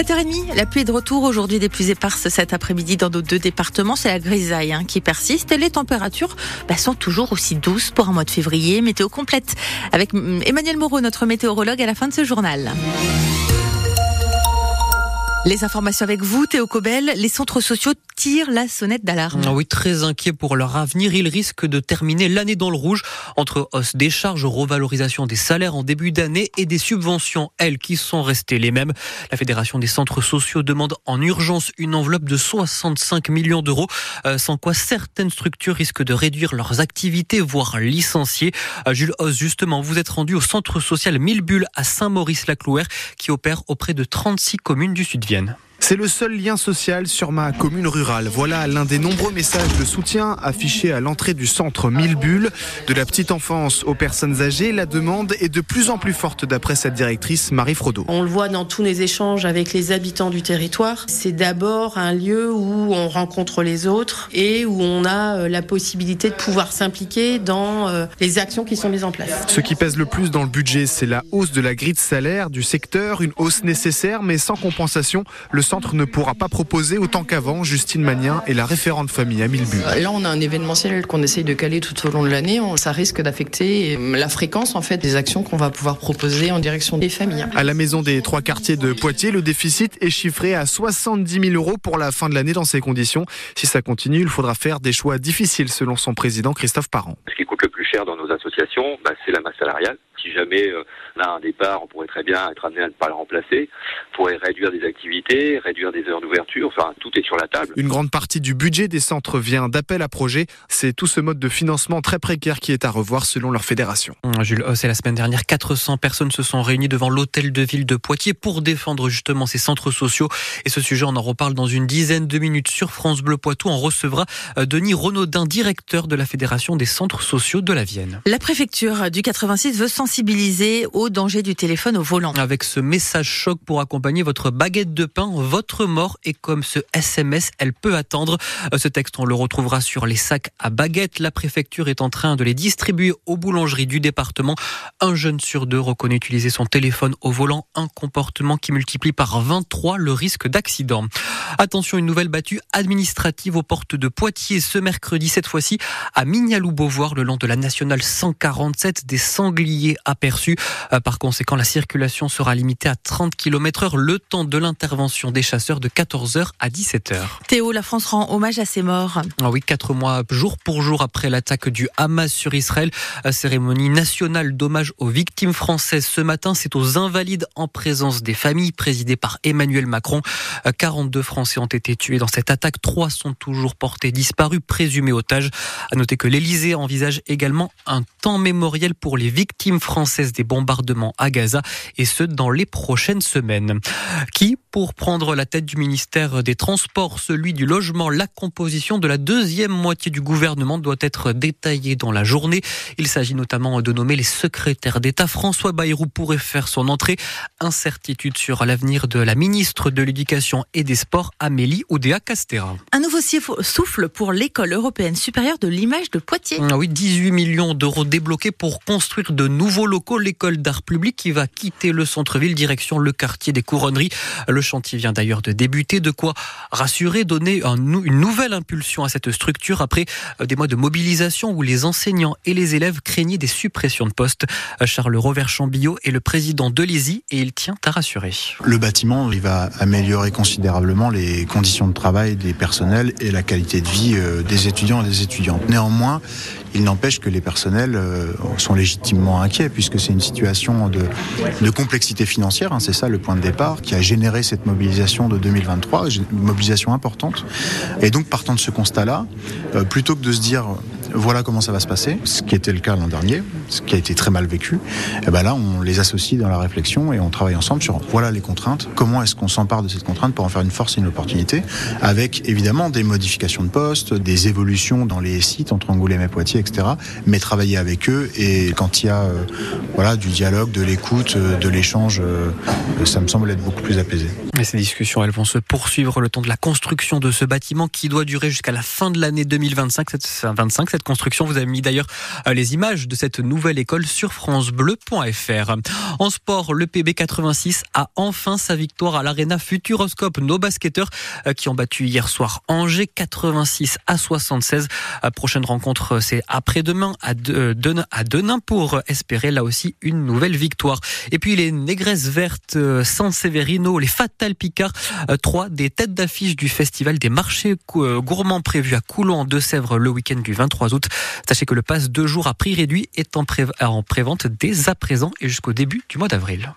7h30, la pluie est de retour aujourd'hui des plus éparses cet après-midi dans nos deux départements. C'est la grisaille hein, qui persiste et les températures bah, sont toujours aussi douces pour un mois de février. Météo complète avec Emmanuel Moreau, notre météorologue, à la fin de ce journal. Les informations avec vous, Théo Cobel. Les centres sociaux tirent la sonnette d'alarme. Ah oui, très inquiets pour leur avenir. Ils risquent de terminer l'année dans le rouge entre hausse des charges, revalorisation des salaires en début d'année et des subventions, elles, qui sont restées les mêmes. La Fédération des centres sociaux demande en urgence une enveloppe de 65 millions d'euros, euh, sans quoi certaines structures risquent de réduire leurs activités, voire licencier. Euh, Jules Hauss, justement, vous êtes rendu au centre social Mille à Saint-Maurice-la-Clouère, qui opère auprès de 36 communes du sud Vienne. C'est le seul lien social sur ma commune rurale. Voilà l'un des nombreux messages de soutien affichés à l'entrée du centre Mille Bulles. De la petite enfance aux personnes âgées, la demande est de plus en plus forte d'après cette directrice Marie Frodo. On le voit dans tous les échanges avec les habitants du territoire. C'est d'abord un lieu où on rencontre les autres et où on a euh, la possibilité de pouvoir s'impliquer dans euh, les actions qui sont mises en place. Ce qui pèse le plus dans le budget, c'est la hausse de la grille de salaire du secteur, une hausse nécessaire mais sans compensation. Le centre ne pourra pas proposer autant qu'avant. Justine Magnien est la référente famille à Millebu. Là, on a un événementiel qu'on essaye de caler tout au long de l'année. Ça risque d'affecter la fréquence en fait des actions qu'on va pouvoir proposer en direction des familles. À la maison des trois quartiers de Poitiers, le déficit est chiffré à 70 000 euros pour la fin de l'année dans ces conditions. Si ça continue, il faudra faire des choix difficiles selon son président Christophe Parent. Ce qui coûte le plus cher dans nos associations, bah, c'est la masse salariale. Si jamais euh, on a un départ, on pourrait très bien être amené à ne pas le remplacer. On pourrait réduire des activités, réduire des heures d'ouverture. Enfin, tout est sur la table. Une grande partie du budget des centres vient d'appels à projets. C'est tout ce mode de financement très précaire qui est à revoir selon leur fédération. Mmh, Jules Hoss, et la semaine dernière, 400 personnes se sont réunies devant l'hôtel de ville de Poitiers pour défendre justement ces centres sociaux. Et ce sujet, on en reparle dans une dizaine de minutes sur France Bleu Poitou. On recevra euh, Denis Renaudin, directeur de la Fédération des centres sociaux de la Vienne. La préfecture du 86 veut sensibiliser au danger du téléphone au volant. Avec ce message choc pour accompagner votre baguette de pain, votre mort est comme ce SMS, elle peut attendre. Euh, ce texte, on le retrouvera sur les sacs à baguettes. La préfecture est en train de les distribuer aux boulangeries du département. Un jeune sur deux reconnaît utiliser son téléphone au volant, un comportement qui multiplie par 23 le risque d'accident. Attention, une nouvelle battue administrative aux portes de Poitiers ce mercredi, cette fois-ci à Mignalou-Beauvoir, le long de la nationale 147, des sangliers aperçus. Euh, par conséquent, la circulation sera limitée à 30 km heure le temps de l'intervention des chasseurs de 14h à 17h. Théo, la France rend hommage à ses morts. Ah oui, quatre mois, jour pour jour après l'attaque du Hamas sur Israël, cérémonie nationale d'hommage aux victimes françaises ce matin. C'est aux invalides en présence des familles présidées par Emmanuel Macron. 42 Français ont été tués dans cette attaque. Trois sont toujours portés disparus, présumés otages. À noter que l'Elysée envisage également un temps mémoriel pour les victimes françaises des bombardements à Gaza et ce dans les prochaines semaines. Qui, pour prendre la tête du ministère des Transports, celui du logement, la composition de la deuxième moitié du gouvernement doit être détaillée dans la journée. Il s'agit notamment de nommer les secrétaires d'État. François Bayrou pourrait faire son entrée. Incertitude sur l'avenir de la ministre de l'Éducation et des Sports, Amélie Oudéa-Castera. Un nouveau souffle pour l'école européenne supérieure de l'image de Poitiers. Ah oui, 18 millions d'euros débloqués pour construire de nouveaux locaux. L'école d'art public qui va quitter le centre-ville direction le quartier des Couronneries. Le chantier vient d'ailleurs de débuter. De quoi rassurer, donner une nouvelle impulsion à cette structure après euh, des mois de mobilisation où les enseignants et les élèves craignaient des suppressions de postes. Charles Rovert-Chambillot est le président de l'ESI et il tient à rassurer. Le bâtiment, il va améliorer considérablement les conditions de travail des personnels et la qualité de vie euh, des étudiants et des étudiantes. Néanmoins, il n'empêche que les personnels euh, sont légitimement inquiets puisque c'est une situation de, complexité financière, hein, c'est ça le point de départ, qui a généré cette mobilisation de 2023, une mobilisation importante. Et donc partant de ce constat-là, euh, plutôt que de se dire voilà comment ça va se passer, ce qui était le cas l'an dernier, ce qui a été très mal vécu, et eh ben là on les associe dans la réflexion et on travaille ensemble sur voilà les contraintes, comment est-ce qu'on s'empare de cette contrainte pour en faire une force et une opportunité, avec évidemment des modifications de postes, des évolutions dans les sites entre Angoulême et Poitiers, etc. Mais travailler avec eux et quand il y a euh, voilà du dialogue, de l'écoute, euh, de l'échange, euh, ça me semble être beaucoup plus apaisé. Et ces discussions, elles vont se poursuivre le temps de la construction de ce bâtiment qui doit durer jusqu'à la fin de l'année 2025, cette, 25, cette construction. Vous avez mis d'ailleurs les images de cette nouvelle école sur francebleu.fr. En sport, le PB 86 a enfin sa victoire à l'Arena Futuroscope. Nos basketteurs qui ont battu hier soir Angers 86 à 76. Prochaine rencontre, c'est après-demain à Denain pour espérer là aussi une nouvelle victoire. Et puis les Négresses Vertes San Severino, les Fatal Picard, trois des têtes d'affiche du festival des marchés gourmands prévus à Coulon en Deux-Sèvres le week-end du 23 Sachez que le pass deux jours à prix réduit est en prévente dès à présent et jusqu'au début du mois d'avril.